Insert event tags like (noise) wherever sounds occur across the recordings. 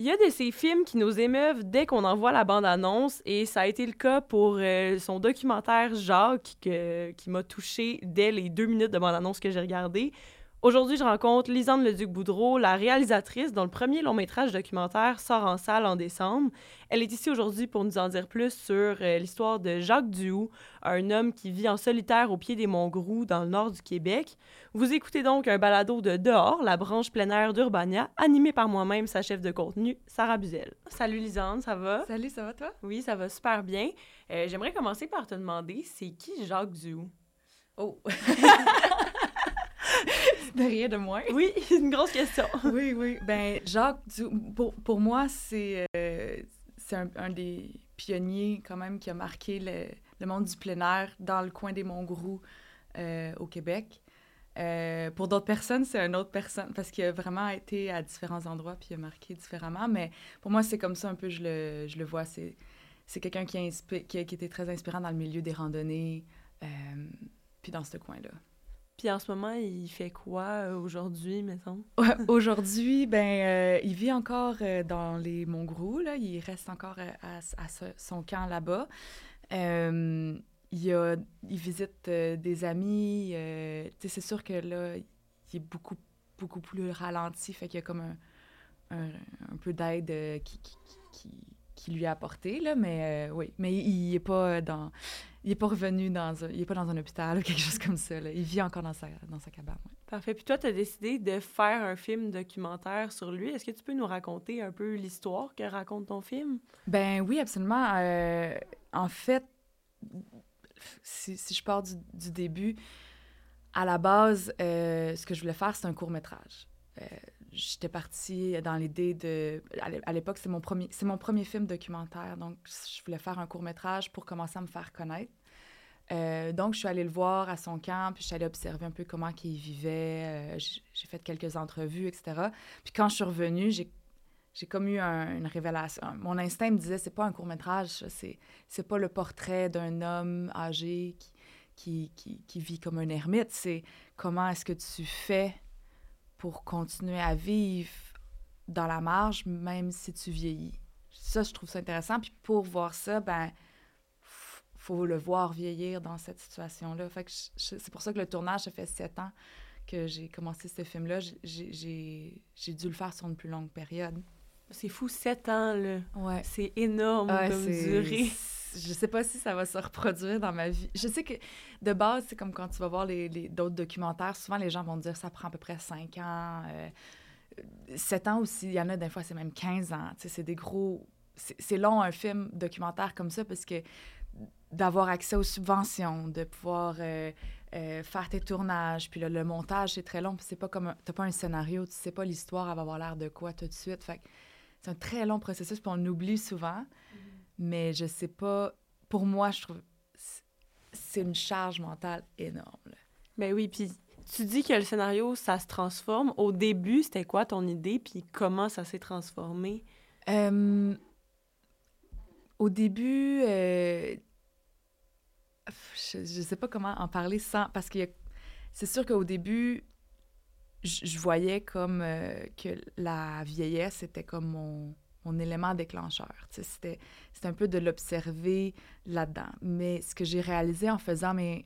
Il y a de ces films qui nous émeuvent dès qu'on envoie la bande-annonce et ça a été le cas pour euh, son documentaire Jacques que- qui m'a touché dès les deux minutes de bande-annonce que j'ai regardé. Aujourd'hui, je rencontre Lisande Leduc-Boudreau, la réalisatrice dont le premier long-métrage documentaire sort en salle en décembre. Elle est ici aujourd'hui pour nous en dire plus sur euh, l'histoire de Jacques Duhoux, un homme qui vit en solitaire au pied des monts Grou dans le nord du Québec. Vous écoutez donc un balado de Dehors, la branche plein air d'Urbania, animé par moi-même, sa chef de contenu, Sarah Buzel. Salut Lisande, ça va? Salut, ça va toi? Oui, ça va super bien. Euh, J'aimerais commencer par te demander, c'est qui Jacques Duhoux? Oh! (laughs) (laughs) de rien de moins. Oui, (laughs) une grosse question. (laughs) oui, oui. Ben, Jacques, pour, pour moi, c'est euh, un, un des pionniers quand même qui a marqué le, le monde du plein air dans le coin des Monts-Grou euh, au Québec. Euh, pour d'autres personnes, c'est une autre personne parce qu'il a vraiment été à différents endroits puis il a marqué différemment. Mais pour moi, c'est comme ça un peu, je le, je le vois. C'est c'est quelqu'un qui, qui, a- qui était très inspirant dans le milieu des randonnées euh, puis dans ce coin-là. Puis en ce moment, il fait quoi euh, aujourd'hui, mettons? (laughs) Aujourd'hui, ben, euh, il vit encore euh, dans les Monts-Grou, là. Il reste encore à, son camp là-bas. Il, a- il visite des amis. c'est sûr que là, il est beaucoup, beaucoup plus ralenti. Fait qu'il y a comme un, un, peu d'aide qui, qui, lui a apporté, là. Mais oui, mais il n'est pas dans... Il est pas revenu dans un... Il est pas dans un hôpital ou quelque chose comme ça, là. Il vit encore dans sa, dans sa cabane, ouais. Parfait. Puis toi, tu as décidé de faire un film documentaire sur lui. Est-ce que tu peux nous raconter un peu l'histoire que raconte ton film? Ben oui, absolument. Euh, en fait, si, si je pars du, du début, à la base, euh, ce que je voulais faire, c'est un court métrage. Euh, J'étais partie dans l'idée de... À l'é- à l'époque, c'est mon, premier, mon premier film documentaire, donc je voulais faire un court métrage pour commencer à me faire connaître. Euh, donc, je suis allée le voir à son camp, puis je suis allée observer un peu comment il vivait. euh, j'ai fait quelques entrevues, etc. Puis quand je suis revenue, j'ai j'ai comme eu un- une révélation. Mon instinct me disait, c'est pas un court-métrage, c'est, c'est pas le portrait d'un homme âgé qui, qui, qui, qui vit comme un ermite, c'est comment est-ce que tu fais pour continuer à vivre dans la marge, même si tu vieillis. Ça, je trouve ça intéressant. Puis pour voir ça, ben, faut le voir vieillir dans cette situation-là. Fait que c'est pour ça que le tournage, ça fait sept ans que j'ai commencé ce film-là. J'ai- dû le faire sur une plus longue période. C'est fou, sept ans, là. Ouais. C'est énorme Ouais, comme durée. (laughs) Je sais pas si ça va se reproduire dans ma vie. Je sais que de base, c'est comme quand tu vas voir les, les- d'autres documentaires, souvent les gens vont dire ça prend à peu près 5 ans, euh, 7 ans aussi. Il y en a des fois, c'est même 15 ans. C'est des gros. C'est long un film documentaire comme ça parce que d'avoir accès aux subventions, de pouvoir euh, euh, faire tes tournages, puis là, le montage, c'est très long, puis c'est pas comme... un- T'as pas un scénario, tu sais pas l'histoire, elle va avoir l'air de quoi tout de suite. Fait c'est un très long processus, puis on oublie souvent. Mais je sais pas... Pour moi, je trouve... c'est- C'est une charge mentale énorme. là. Ben oui, puis tu dis que le scénario, ça se transforme. Au début, c'était quoi ton idée, puis comment ça s'est transformé? Euh, au début, euh, je, je sais pas comment en parler sans. Parce que c'est sûr qu'au début, je, voyais comme euh, que la vieillesse était comme mon, mon élément déclencheur. C'était un peu de l'observer là-dedans. Mais ce que j'ai réalisé en faisant mes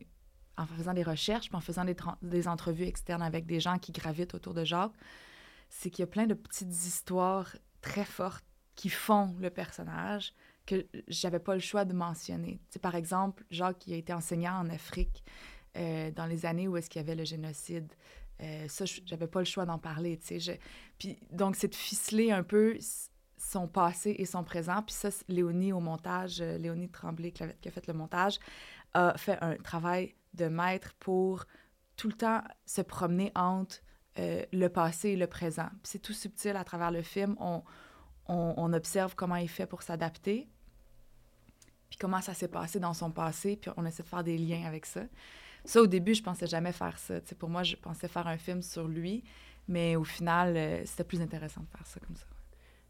en faisant des recherches, en faisant des, des entrevues externes avec des gens qui gravitent autour de Jacques, c'est qu'il y a plein de petites histoires très fortes qui font le personnage, que j'avais pas le choix de mentionner. Tu sais, par exemple, Jacques qui a été enseignant en Afrique euh, dans les années où est-ce qu'il y avait le génocide. Euh, ça, j'avais pas le choix d'en parler, Puis donc, c'est de ficeler un peu son passé et son présent. Puis ça, Léonie au montage, euh, Léonie Tremblay qui a, fait le montage, a fait un travail de maître pour tout le temps se promener entre euh, le passé et le présent. C'est tout subtil à travers le film. On, on observe comment il fait pour s'adapter, puis comment ça s'est passé dans son passé, puis on essaie de faire des liens avec ça. Ça, au début, je pensais jamais faire ça. Pour moi, je pensais faire un film sur lui, mais au final, euh, c'était plus intéressant de faire ça comme ça.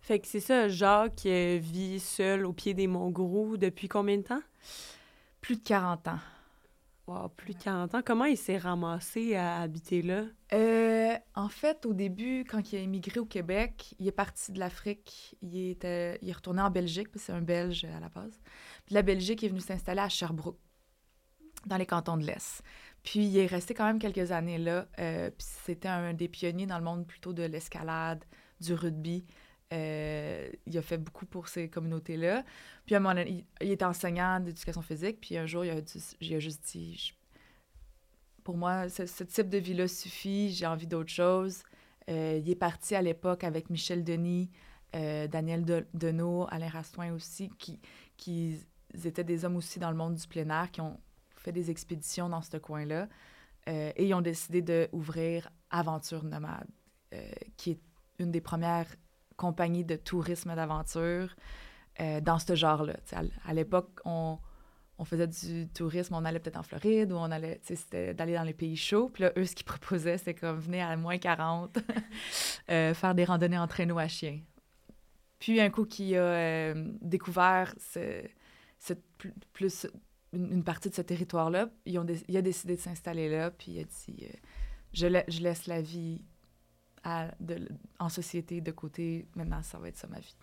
Fait que c'est ça, Jacques euh, vit seul au pied des monts Grou depuis combien de temps? Plus de 40 ans. Wow, plus de 40 ans. Comment il s'est ramassé à habiter là? Euh, en fait, au début, quand il a émigré au Québec, il est parti de l'Afrique. Il, était, il est retourné en Belgique, parce que c'est un Belge à la base. Puis la Belgique est venue s'installer à Sherbrooke, dans les cantons de l'Est. Puis il est resté quand même quelques années là. euh, puis c'était un des pionniers dans le monde plutôt de l'escalade, du rugby. Euh, il a fait beaucoup pour ces communautés-là. Puis à un moment il, il était enseignant d'éducation physique. Puis un jour, il a, juste dit Pour moi, ce, type de vie-là suffit, j'ai envie d'autre chose. Euh, il est parti à l'époque avec Michel Denis, euh, Daniel De- Deneau, Alain Rastouin aussi, qui, qui étaient des hommes aussi dans le monde du plein air, qui ont fait des expéditions dans ce coin-là. Et ils ont décidé d'ouvrir Aventure Nomade, qui est une des premières compagnies de tourisme d'aventure euh, dans ce genre-là. À, l'époque, on, faisait du tourisme, on allait peut-être en Floride ou on allait, c'était d'aller dans les pays chauds. Puis là, eux, ce qu'ils proposaient, c'est comme venez à moins 40, (laughs) euh, faire des randonnées en traîneau à chien. Puis un coup qu'il a euh, découvert ce, plus, une, partie de ce territoire-là, il a décidé de s'installer là, puis il a dit je laisse la vie à- de- en société de côté, maintenant ça va être ça ma vie.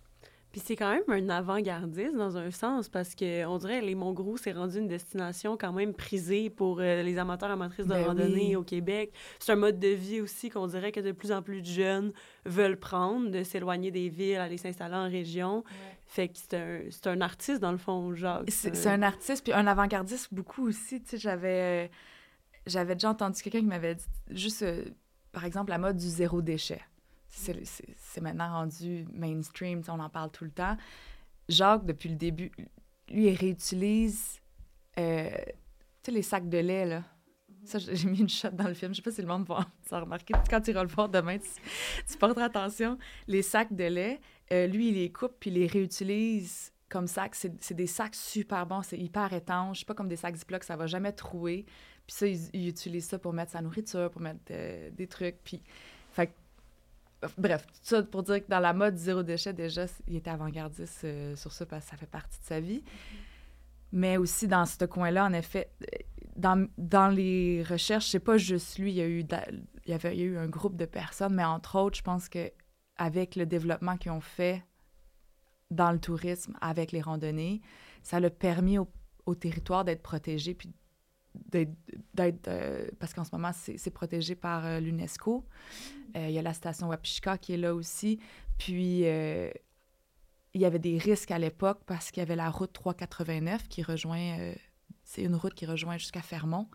Puis c'est quand même un avant-gardiste dans un sens parce que on dirait les Monts Grou c'est rendu une destination quand même prisée pour euh, les amateurs amatrices de Ben randonnée oui. au Québec. C'est un mode de vie aussi qu'on dirait que de plus en plus de jeunes veulent prendre, de s'éloigner des villes, aller s'installer en région. Fait que c'est un, un artiste dans le fond, Jacques. C'est c'est un artiste, puis un avant-gardiste beaucoup aussi. Tu sais, j'avais, euh, j'avais déjà entendu quelqu'un qui m'avait dit, juste, euh, par exemple, la mode du zéro déchet. C'est maintenant rendu mainstream, on en parle tout le temps. Jacques, depuis le début, lui, il réutilise, euh, les sacs de lait, là. Ça, j'ai mis une shot dans le film. Je sais pas si le monde va s'en remarquer. Quand tu iras le voir demain, tu, tu porteras attention. Les sacs de lait, euh, lui, il les coupe puis il les réutilise comme sacs. C'est des sacs super bons. C'est hyper étanche. Pas comme des sacs Ziploc, ça va jamais trouer. Puis ça, il, il utilise ça pour mettre sa nourriture, pour mettre euh, des trucs. Puis, fait Bref, tout ça pour dire que dans la mode zéro déchet, déjà, il était avant-gardiste euh, sur ça parce que ça fait partie de sa vie. Mais aussi dans ce coin-là, en effet, euh, dans, dans les recherches, c'est pas juste lui, il y a eu il y avait a eu un groupe de personnes, mais entre autres, je pense que avec le développement qu'ils ont fait dans le tourisme, avec les randonnées, ça l'a permis au, au territoire d'être protégé, puis d'être, euh, parce qu'en ce moment, c'est, protégé par euh, l'UNESCO. Euh, il y a la station Wapishka qui est là aussi. Puis, il y avait des risques à l'époque parce qu'il y avait la route 389 qui rejoint, c'est une route qui rejoint jusqu'à Fermont,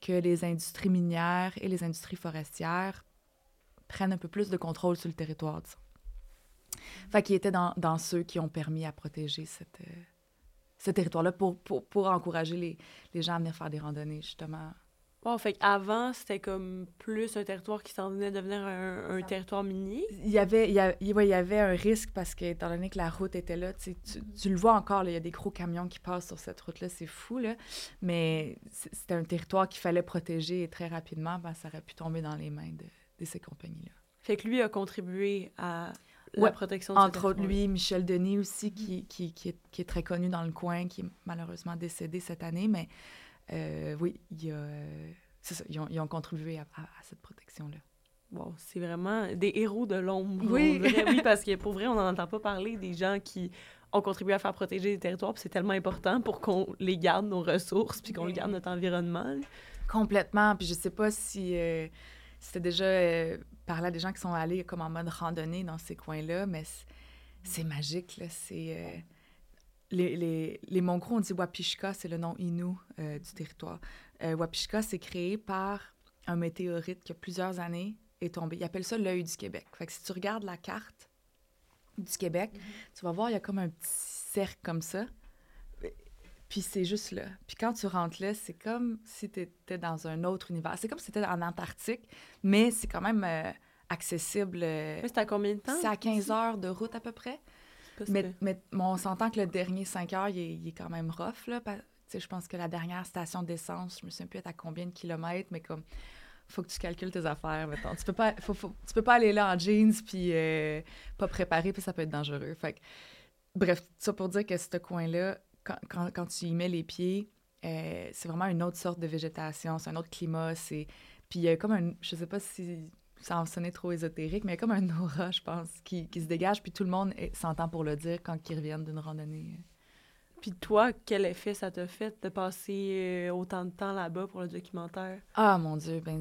que les industries minières et les industries forestières prennent un peu plus de contrôle sur le territoire, disons. Fait qu'il était dans, ceux qui ont permis à protéger cette, ce territoire-là pour, pour, pour encourager les, les gens à venir faire des randonnées, justement. Wow, fait qu'avant, c'était comme plus un territoire qui s'en venait devenir un, un territoire minier. Il y avait, il y, a- il- ouais, il y avait un risque parce que, étant donné que la route était là, tu, tu, le vois encore, là, il y a des gros camions qui passent sur cette route-là, c'est fou, là. Mais c'était un territoire qu'il fallait protéger et très rapidement, ben, ça aurait pu tomber dans les mains de, de ces compagnies-là. Fait que lui a contribué à la Ouais, protection de Entre autres, lui, Michel Denis aussi, qui, qui, qui, est, qui est très connu dans le coin, qui est malheureusement décédé cette année, mais euh, oui, il y a, c'est ça, ils ont, ils ont contribué à, à- à cette protection-là. Wow, c'est vraiment des héros de l'ombre. Oui. oui, (laughs) parce que pour vrai, on n'en entend pas parler des gens qui ont contribué à faire protéger les territoires, puis c'est tellement important pour qu'on les garde, nos ressources, puis qu'on Ben les garde notre environnement. Complètement. Puis je sais pas si euh, c'était déjà euh, parlé à des gens qui sont allés comme en mode randonnée dans ces coins-là, mais c'est- magique, là. C'est... euh, les, les, les Mongrous, on dit Wapishka, c'est le nom Innu euh, du territoire. Euh, Wapishka, c'est créé par un météorite qui a plusieurs années est tombé. Ils appellent ça l'œil du Québec. Fait que si tu regardes la carte du Québec, tu vas voir, il y a comme un petit cercle comme ça. Puis c'est juste là. Puis quand tu rentres là, c'est comme si tu étais dans un autre univers. C'est comme si tu étais en Antarctique, mais c'est quand même euh, accessible. euh, c'est à combien de temps? c'est à 15 heures de route à peu près. Mais, mais bon, on s'entend que le dernier 5 heures, il est, il est quand même rough. Là, je pense que la dernière station d'essence, je me souviens plus être à combien de kilomètres, mais comme faut que tu calcules tes affaires, mettons. Tu peux pas, faut- faut- tu peux pas aller là en jeans puis euh, pas préparé, puis ça peut être dangereux. Fait que, bref, ça pour dire que ce coin-là, quand, quand, quand tu y mets les pieds, euh, c'est vraiment une autre sorte de végétation, c'est un autre climat, c'est... Puis il y a comme un... Je sais pas si ça en sonnait trop ésotérique, mais il y a comme un aura, je pense, qui, qui se dégage, puis tout le monde s'entend pour le dire quand ils reviennent d'une randonnée. Puis toi, quel effet ça t'a fait de passer euh, autant de temps là-bas pour le documentaire? Ah, mon Dieu, ben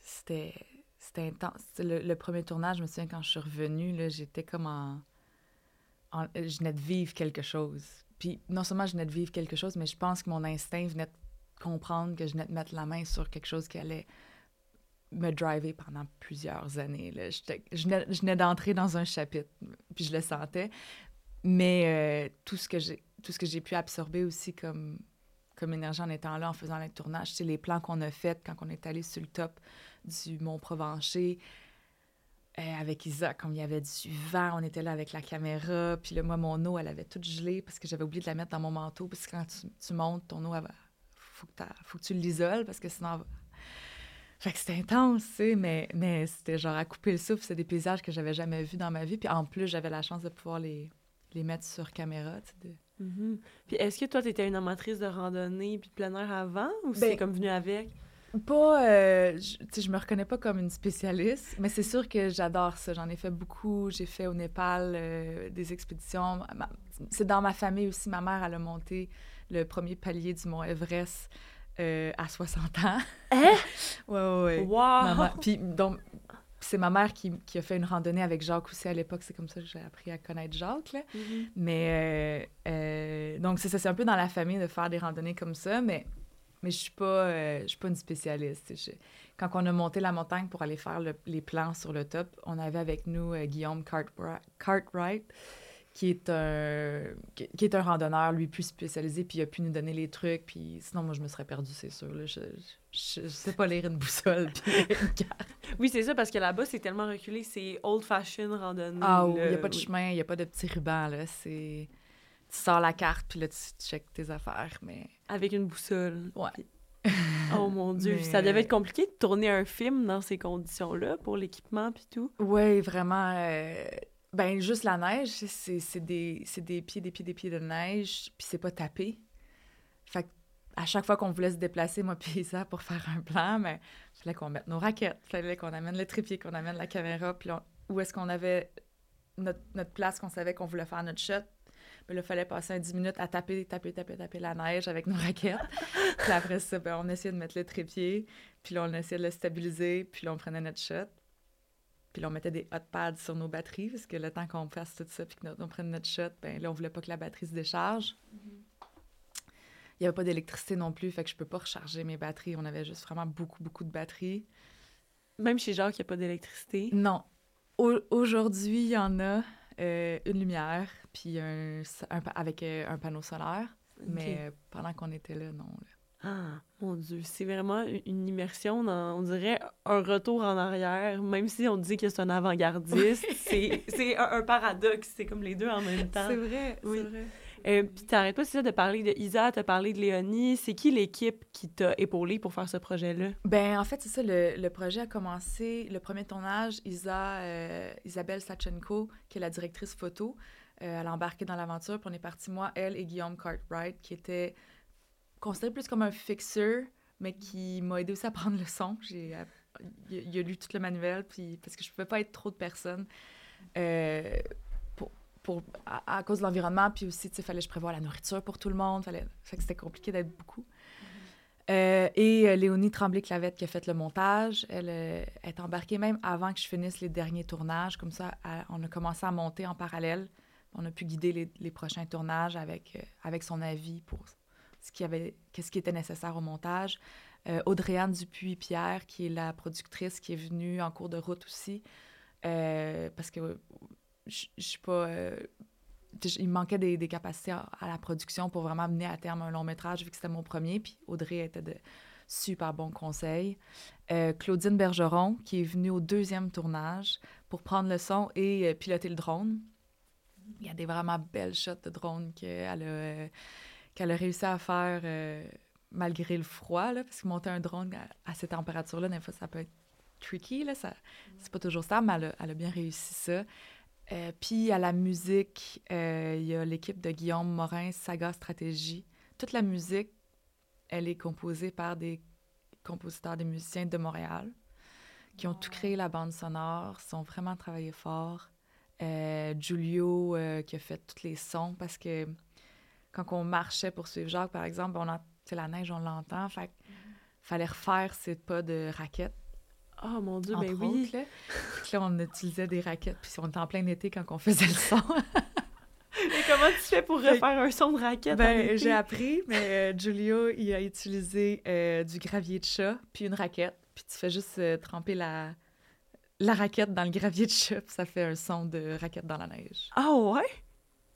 c'était... C'était intense. Le, le premier tournage, je me souviens, quand je suis revenue, j'étais comme en... en- Je venais de vivre quelque chose. Puis non seulement je venais de vivre quelque chose, mais je pense que mon instinct venait de comprendre que je venais de mettre la main sur quelque chose qui allait me driver pendant plusieurs années. Je venais, d'entrer dans un chapitre, puis je le sentais. Mais euh, tout ce que j'ai pu absorber aussi comme, comme énergie en étant là, en faisant le tournage, c'est les plans qu'on a faits quand on est allé sur le top du Mont Provencher euh, avec Isa, comme il y avait du vent, on était là avec la caméra, puis là, moi, mon eau, elle avait toute gelée parce que j'avais oublié de la mettre dans mon manteau, parce que quand tu, tu montes, ton eau, il faut, que t'as- faut que tu l'isoles, parce que sinon... elle Fait que c'était intense, tu sais, mais, mais c'était genre à couper le souffle, c'est des paysages que j'avais jamais vus dans ma vie, puis en plus, j'avais la chance de pouvoir les, les mettre sur caméra, tu sais, de- Mhm. Puis est-ce que toi, t'étais une amatrice de randonnée puis de plein air avant ou Ben, c'est comme venu avec? Pas, euh, je, je me reconnais pas comme une spécialiste, mais c'est sûr que j'adore ça. J'en ai fait beaucoup. J'ai fait au Népal euh, des expéditions. C'est dans ma famille aussi. Ma mère, elle a monté le premier palier du mont Everest euh, à 60 ans. Hein? (laughs) ouais, ouais, ouais. Wow! Puis donc, c'est ma mère qui, qui a fait une randonnée avec Jacques aussi à l'époque. C'est comme ça que j'ai appris à connaître Jacques. Là. Mhm. Mais euh, euh, donc c'est ça, c'est un peu dans la famille de faire des randonnées comme ça, mais mais je suis pas euh, je suis pas une spécialiste. Je- quand on a monté la montagne pour aller faire le- les plans sur le top, on avait avec nous euh, Guillaume Cartwright, Cartwright, qui est un qui, est un randonneur lui plus spécialisé, puis il a pu nous donner les trucs, puis sinon moi je me serais perdue c'est sûr. Là. Je, je, je sais pas lire une boussole (laughs) puis une carte. Oui, c'est ça, parce que là-bas, c'est tellement reculé, c'est old-fashioned randonnée. Ah oui, il n'y a pas de oui. chemin, il n'y a pas de petit ruban, là. C'est... Tu sors la carte, puis là, tu checkes tes affaires, mais... Avec une boussole. Ouais. Puis- Oh mon Dieu, Mais- ça devait être compliqué de tourner un film dans ces conditions-là pour l'équipement puis tout. Oui, vraiment. euh, Ben, juste la neige, c'est, c'est des, c'est des pieds, des pieds, des pieds de neige, puis c'est pas tapé. Fait que à chaque fois qu'on voulait se déplacer, moi (laughs) puis Isa, pour faire un plan, mais fallait qu'on mette nos raquettes, fallait qu'on amène le trépied, qu'on amène la caméra, puis on- où est-ce qu'on avait notre, notre place qu'on savait qu'on voulait faire notre shot. Mais là, il fallait passer un 10 minutes à taper, taper, taper, taper la neige avec nos raquettes. puis après ça, ben, on essayait de mettre le trépied, puis là, on essayait de le stabiliser, puis là, on prenait notre shot. Puis là, on mettait des hot pads sur nos batteries, parce que le temps qu'on fasse tout ça, puis qu'on prenne notre shot, ben là, on voulait pas que la batterie se décharge. Il n'y avait pas d'électricité non plus, fait que je peux pas recharger mes batteries. On avait juste vraiment beaucoup, beaucoup de batteries. Même chez Jacques, il n'y a pas d'électricité? Non. Au- Aujourd'hui, il y en a euh, une lumière, puis un, avec euh, un panneau solaire. Mais euh, pendant qu'on était là, non. là. Ah, mon Dieu, c'est vraiment une- immersion dans, on dirait, un retour en arrière. Même si on dit que c'est un avant-gardiste, (laughs) c'est c'est un, un paradoxe. C'est comme les deux en même temps. C'est vrai, Oui. c'est vrai. Euh, Puis t'arrêtes pas, c'est ça, de parler de Isa, de parler de Léonie. C'est qui l'équipe qui t'a épaulé pour faire ce projet-là? Ben, en fait, c'est ça, le, projet a commencé, le premier tournage, Isa, euh, Isabelle Sachenko, qui est la directrice photo, euh, elle a embarqué dans l'aventure, puis on est parti, moi, elle et Guillaume Cartwright, qui était considéré plus comme un fixeur, mais qui m'a aidé aussi à prendre le son. J'ai, app- il, a- lu tout le manuel, puis parce que je pouvais pas être trop de personnes euh, pour, à, à cause de l'environnement, puis aussi, tu sais, fallait que je prévoie la nourriture pour tout le monde, fallait, fait que c'était compliqué d'être beaucoup. Euh, et euh, Léonie Tremblay-Clavette qui a fait le montage, elle euh, est embarquée même avant que je finisse les derniers tournages. Comme ça, elle- on a commencé à monter en parallèle. On a pu guider les, les prochains tournages avec, euh, avec son avis pour ce qui, avait, qu'est-ce qui était nécessaire au montage. Audrey-Anne Dupuis-Pierre, qui est la productrice, qui est venue en cours de route aussi, parce que je suis pas... euh, il me manquait des, capacités à, la production pour vraiment mener à terme un long métrage, vu que c'était mon premier. Puis Audrey était de super bons conseils. Euh, Claudine Bergeron, qui est venue au deuxième tournage pour prendre le son et euh, piloter le drone. Il y a des vraiment belles shots de drone qu'elle a, qu'elle a réussi à faire malgré le froid, là, parce que monter un drone à, à ces températures-là, des fois, ça peut être tricky. Là, ça, c'est pas toujours ça, mais elle a bien réussi ça. Euh, puis à la musique, euh, il y a l'équipe de Guillaume Morin, Saga Stratégie. Toute la musique, elle est composée par des compositeurs, des musiciens de Montréal qui ont tout créé la bande sonore, sont vraiment travaillé fort. Euh, Giulio euh, qui a fait tous les sons parce que quand on marchait pour suivre Jacques, par exemple, on a, la neige, on l'entend. Fait que fallait refaire ces pas de raquettes. Oh mon Dieu, ben oui. autres, là. On utilisait des raquettes, puis on était en plein été quand on faisait le son. (laughs) Et comment tu fais pour refaire un son de raquette? en Ben, j'ai appris, mais euh, Giulio, il a utilisé euh, du gravier de chat, puis une raquette. Puis tu fais juste euh, tremper la, la raquette dans le gravier de chat, puis ça fait un son de raquette dans la neige. Ah ouais?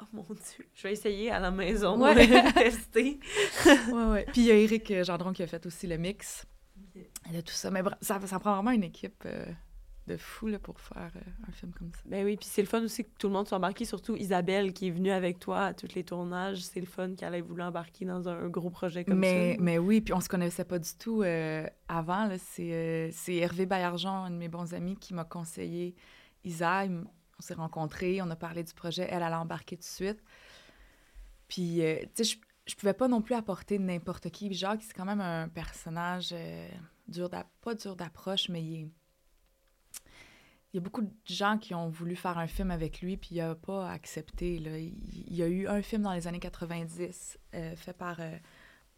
Oh mon Dieu. Je vais essayer à la maison Ouais. de (laughs) tester. ouais, ouais. Puis il y a Eric euh, Gendron qui a fait aussi le mix de tout ça. Mais ça, ça prend vraiment une équipe euh, de fou là, pour faire euh, un film comme ça. Ben oui, puis c'est le fun aussi que tout le monde soit embarqué, surtout Isabelle qui est venue avec toi à tous les tournages. C'est le fun qu'elle ait voulu embarquer dans un, un gros projet comme mais, ça. mais oui, puis on se connaissait pas du tout euh, avant. C'est Hervé Baillargeon, un de mes bons amis, qui m'a conseillé Isa. On s'est rencontrés, on a parlé du projet. Elle, elle a embarqué tout de suite. Puis, tu sais, je, je pouvais pas non plus apporter n'importe qui. Puis Jacques, c'est quand même un personnage pas dur d'approche, mais il y a beaucoup de gens qui ont voulu faire un film avec lui, puis il n'a pas accepté. Là. Il, y a eu un film dans les années 90 euh, fait par, euh,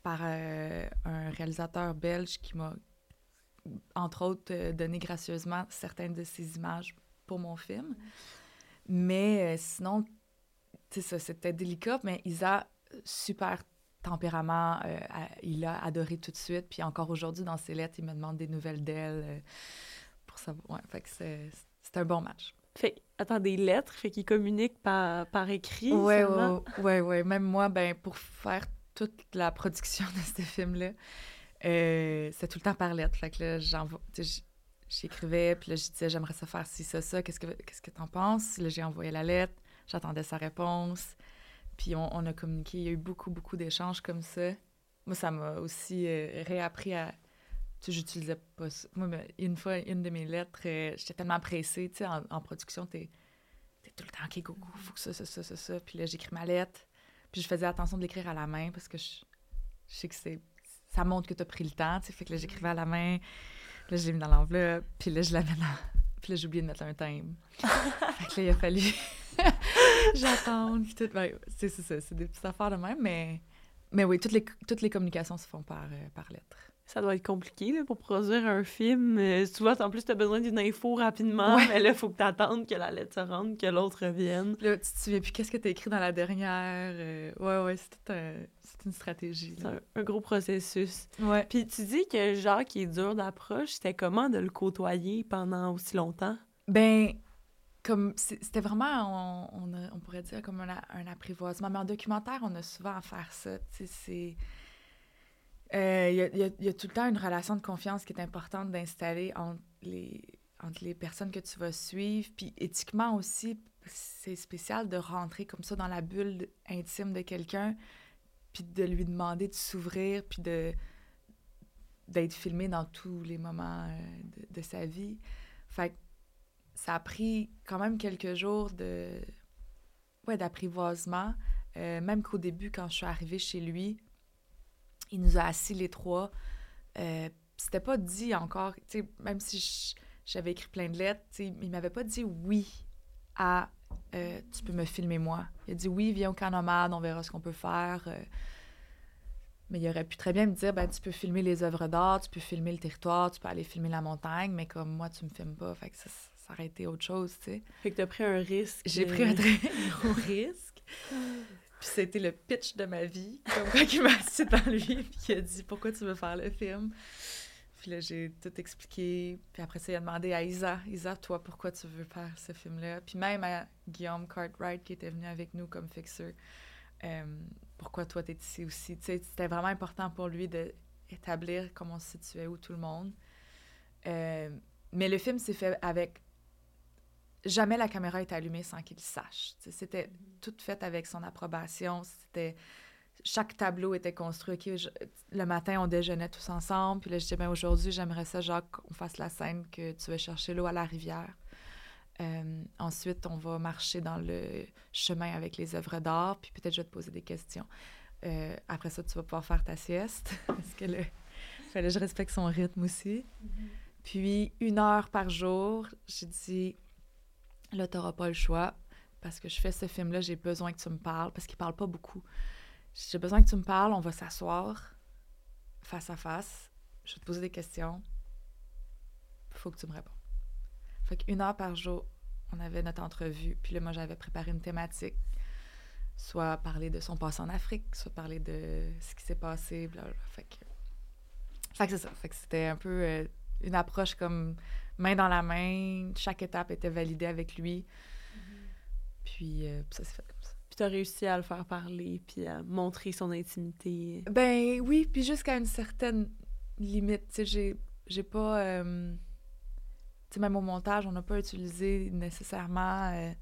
par euh, un réalisateur belge qui m'a, entre autres, euh, donné gracieusement certaines de ses images pour mon film. Mais sinon, sais, ça, c'était délicat, mais Isa, super tempérament, euh, il a adoré tout de suite. Puis encore aujourd'hui, dans ses lettres, il me demande des nouvelles d'elle euh, pour savoir. Ouais, fait que c'est, c'est un bon match. Fait, attends, des lettres, fait qu'il communique par, par écrit. Ouais, seulement? ouais, ouais, ouais. Même moi, ben, pour faire toute la production (laughs) de ce film-là, euh, c'était tout le temps par lettre. Fait que là, j'envoie, j'écrivais, puis là, je disais, j'aimerais ça faire ci, ça, ça, qu'est-ce que qu'est-ce que t'en penses? Là, j'ai envoyé la lettre, j'attendais sa réponse, puis on, on a communiqué. Il y a eu beaucoup, beaucoup d'échanges comme ça. Moi, ça m'a aussi euh, réappris à... Tu sais, j'utilisais pas ça. Moi, mais une fois, une de mes lettres, euh, j'étais tellement pressée, tu sais, en, en production, t'es t'es tout le temps, OK, go, go, faut que ça, ça, ça, ça, ça. Puis là, j'écris ma lettre. Puis je faisais attention de l'écrire à la main parce que je, je sais que c'est ça montre que tu as pris le temps, tu sais. Fait que là, j'écrivais à la main. Là, je l'ai mis dans l'enveloppe. Puis là, je l'avais dans... (laughs) Puis là, j'ai oublié de mettre un thème. (laughs) fait que là, il a fallu j'attendre. Puis tout... ben, c'est ça, c'est des petites affaires de même. Mais, mais oui, toutes les, toutes les communications se font par, euh, par lettre. Ça doit être compliqué là, pour produire un film. Euh, souvent, en plus, tu as besoin d'une info rapidement, Ouais. mais là, il faut que tu attendes que la lettre se rende, que l'autre revienne. Puis Là, tu te souviens plus qu'est-ce que tu as écrit dans la dernière. euh, ouais, ouais, c'est tout un- une stratégie. C'est un gros processus. Ouais. Puis tu dis que Jacques est dur d'approche. C'était comment de le côtoyer pendant aussi longtemps? Ben, comme c'était vraiment, on, on, pourrait dire comme un, un apprivoisement. Mais en documentaire, on a souvent à faire ça. C'est. euh, Il y, a, il y il y a tout le temps une relation de confiance qui est importante d'installer entre les, entre les personnes que tu vas suivre. Puis éthiquement aussi, c'est spécial de rentrer comme ça dans la bulle intime de quelqu'un, puis de lui demander de s'ouvrir, puis d'être filmé dans tous les moments euh, de, de sa vie. Fait que ça a pris quand même quelques jours de ouais, d'apprivoisement. Euh, même qu'au début, quand je suis arrivée chez lui, il nous a assis les trois. Euh, C'était pas dit encore, même si j'avais écrit plein de lettres, il m'avait pas dit oui à euh, tu peux me filmer moi. Il a dit oui, viens au camp nomade, on verra ce qu'on peut faire. mais il aurait pu très bien me dire ben, tu peux filmer les œuvres d'art, tu peux filmer le territoire, tu peux aller filmer la montagne, mais comme moi, tu me filmes pas. Ça aurait été autre chose, tu sais. Fait que t'as pris un risque. J'ai pris un très (laughs) gros (laughs) risque. Puis c'était le pitch de ma vie. Comme quand il m'a assis dans lui, puis il a dit Pourquoi tu veux faire le film? Puis là, j'ai tout expliqué. Puis après ça, il a demandé à Isa Isa, toi, pourquoi tu veux faire ce film-là? Puis même à Guillaume Cartwright, qui était venu avec nous comme fixeur euh, Pourquoi toi, t'es ici aussi? Tu sais, C'était vraiment important pour lui d'établir comment on se situait où tout le monde. Euh, mais le film s'est fait avec jamais la caméra est allumée sans qu'il sache. C'était tout fait avec son approbation. C'était chaque tableau était construit. Je- le matin, on déjeunait tous ensemble. Puis là, je disais, ben, aujourd'hui, j'aimerais ça, Jacques, qu'on fasse la scène que tu vas chercher l'eau à la rivière. Euh, ensuite, on va marcher dans le chemin avec les œuvres d'art. Puis peut-être je vais te poser des questions. Euh, après ça, tu vas pouvoir faire ta sieste. (laughs) Parce que le... fallait que je respecte son rythme aussi. Puis, une heure par jour, j'ai dit, là, t'auras pas le choix. Parce que je fais ce film-là, j'ai besoin que tu me parles. Parce qu'il parle pas beaucoup. J'ai besoin que tu me parles, on va s'asseoir face à face. Je vais te poser des questions. Faut que tu me réponds. Fait qu'une heure par jour, on avait notre entrevue. Puis là, moi, j'avais préparé une thématique. Soit parler de son passé en Afrique, soit parler de ce qui s'est passé, blablabla. Fait que, fait que c'est ça. Fait que c'était un peu euh, une approche comme main dans la main. Chaque étape était validée avec lui. Puis euh, ça s'est fait comme ça. Puis t'as réussi à le faire parler, puis à montrer son intimité. Ben oui, puis jusqu'à une certaine limite. Tu sais, j'ai, j'ai pas. euh, tu sais, même au montage, on n'a pas utilisé nécessairement euh,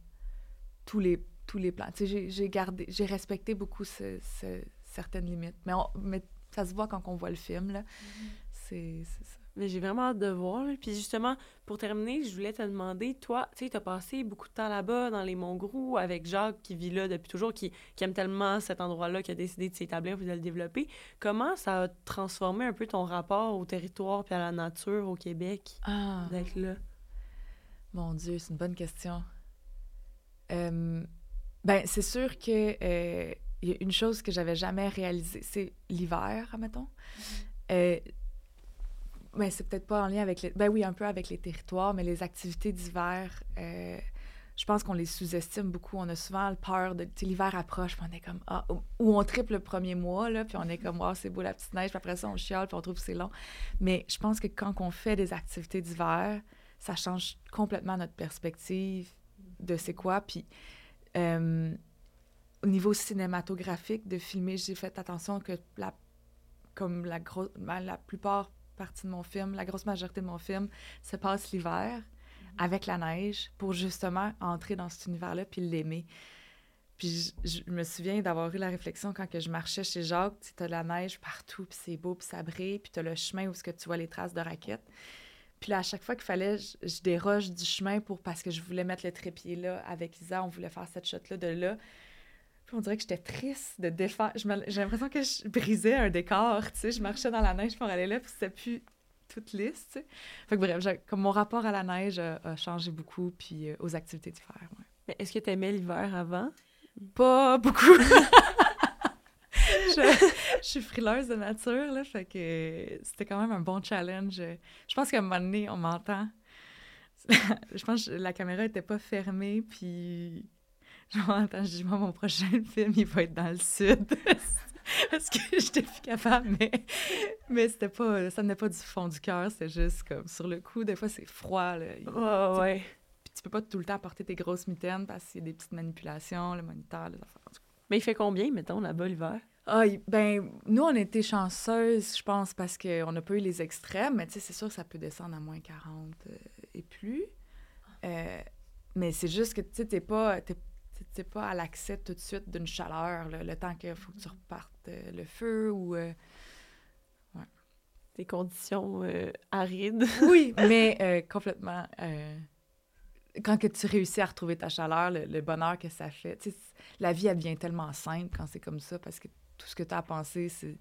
tous, les, tous les plans. Tu sais, j'ai, gardé, j'ai respecté beaucoup ce- ce- certaines limites. Mais, on- mais ça se voit quand on voit le film, là. C'est, c'est ça. Mais j'ai vraiment hâte de voir. là. Puis justement, pour terminer, je voulais te demander, toi, tu sais, t'as passé beaucoup de temps là-bas, dans les Monts-Grous, avec Jacques, qui vit là depuis toujours, qui, qui aime tellement cet endroit-là, qui a décidé de s'établir puis de le développer. Comment ça a transformé un peu ton rapport au territoire puis à la nature au Québec, Ah, d'être là? mon Dieu, c'est une bonne question. Euh, ben, c'est sûr que euh, il y a une chose que j'avais jamais réalisée, c'est l'hiver, admettons. Euh, mais c'est peut-être pas en lien avec les... Ben oui, un peu avec les territoires, mais les activités d'hiver, euh, je pense qu'on les sous-estime beaucoup. On a souvent peur de... L'hiver approche, puis on est comme... Ah, ou- on triple le premier mois, là, puis on est comme, c'est beau la petite neige, puis après ça, on chiale, puis on trouve que c'est long. Mais je pense que quand on fait des activités d'hiver, ça change complètement notre perspective de c'est quoi. Puis euh, au niveau cinématographique, de filmer, j'ai fait attention que la, comme la, gros, ben, la plupart partie de mon film, la grosse majorité de mon film se passe l'hiver avec la neige pour justement entrer dans cet univers-là puis l'aimer. Puis je, me souviens d'avoir eu la réflexion quand que je marchais chez Jacques, tu as de la neige partout, puis c'est beau, puis ça brille, puis tu as le chemin où que tu vois les traces de raquettes. Puis là, à chaque fois qu'il fallait, je, je déroge du chemin pour parce que je voulais mettre le trépied là avec Isa, on voulait faire cette shot-là de là. Puis on dirait que j'étais triste de défaire. J'ai l'impression que je brisais un décor, tu sais. Je marchais dans la neige pour aller là, puis c'était plus toute lisse, tu sais. Fait que bref, comme mon rapport à la neige a, a changé beaucoup, puis euh, aux activités d'hiver, ouais. Mais est-ce que t'aimais l'hiver avant? Pas beaucoup. (laughs) je, je suis frileuse de nature, là, fait que c'était quand même un bon challenge. Je pense qu'à un moment donné, on m'entend. (laughs) je pense que la caméra était pas fermée, puis (laughs) je m'entends, je dis, moi, mon prochain (laughs) film, il va être dans le sud. (laughs) Parce que j'étais plus capable, mais, mais c'était pas, ça venait pas du fond du cœur, c'était juste comme sur le coup, des fois c'est froid, là. Il- Ouais, ouais. Puis tu peux pas tout le temps porter tes grosses mitaines parce qu'il y a des petites manipulations, le moniteur, les affaires. Mais il fait combien, mettons, là-bas, l'hiver? Ah, ben, nous, on était chanceuses, je pense, parce qu'on n'a pas eu les extrêmes, mais tu sais, c'est sûr que ça peut descendre à moins 40 euh, et plus. Euh, mais c'est juste que, tu sais, t'es pas, t'es, t'es pas à l'accès tout de suite d'une chaleur, là, le temps qu'il faut que tu repartes euh, le feu ou... euh, Des conditions euh, arides. (laughs) Oui, mais complètement. quand que tu réussis à retrouver ta chaleur, le, le bonheur que ça fait. Sais, la vie, elle devient tellement simple quand c'est comme ça parce que tout ce que tu as à penser, c'est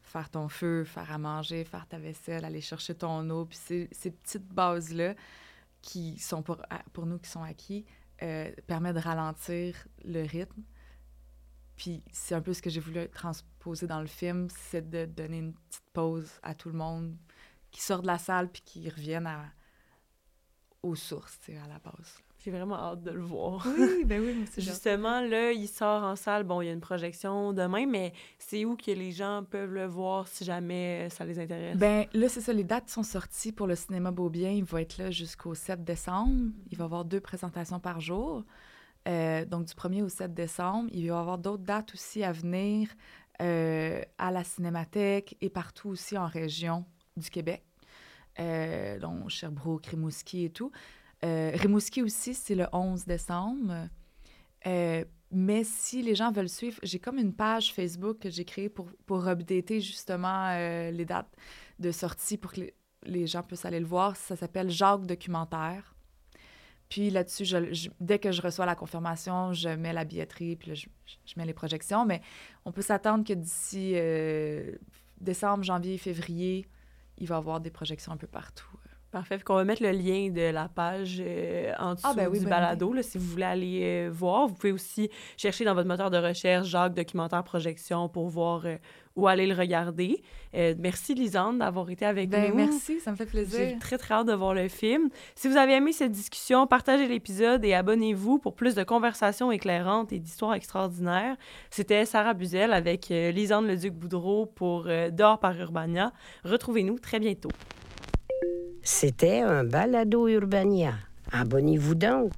faire ton feu, faire à manger, faire ta vaisselle, aller chercher ton eau. Puis ces, ces petites bases-là qui sont pour, pour nous qui sont acquis euh, permettent de ralentir le rythme. Puis c'est un peu ce que j'ai voulu transposer dans le film, c'est de donner une petite pause à tout le monde qui sortent de la salle puis qui reviennent à, au aux sources, à la base. J'ai vraiment hâte de le voir. Oui, ben oui. Justement, là, il sort en salle. Bon, il y a une projection demain, mais c'est où que les gens peuvent le voir si jamais ça les intéresse? Ben là, c'est ça, les dates sont sorties pour le cinéma Beaubien. Il va être là jusqu'au 7 décembre. Il va y avoir deux présentations par jour. Euh, donc, du 1er au 7 décembre. Il va y avoir d'autres dates aussi à venir euh, à la Cinémathèque et partout aussi en région du Québec. Euh, donc, Sherbrooke, Rimouski et tout. Euh, Rimouski aussi, c'est le 11 décembre. Euh, mais si les gens veulent suivre, j'ai comme une page Facebook que j'ai créée pour, pour updater justement euh, les dates de sortie pour que les, gens puissent aller le voir. Ça s'appelle Jacques Documentaire. Puis là-dessus, dès que je reçois la confirmation, je mets la billetterie, puis je mets les projections. Mais on peut s'attendre que d'ici euh, décembre, janvier, février, il va y avoir des projections un peu partout. Parfait. Fait qu'on va mettre le lien de la page euh, en dessous Ah, ben oui, du balado, là, si vous voulez aller euh, voir. Vous pouvez aussi chercher dans votre moteur de recherche Jacques Documentaire Projection pour voir euh, où aller le regarder. Euh, merci, Lisande, d'avoir été avec Ben, nous. merci, ça me fait J'ai plaisir. très, très hâte de voir le film. Si vous avez aimé cette discussion, partagez l'épisode et abonnez-vous pour plus de conversations éclairantes et d'histoires extraordinaires. C'était Sarah Buzel avec euh, Lisande Leduc-Boudreau pour Dehors par Urbania. Retrouvez-nous très bientôt. C'était un balado Urbania. Abonnez-vous donc.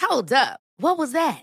Hold up. What was that?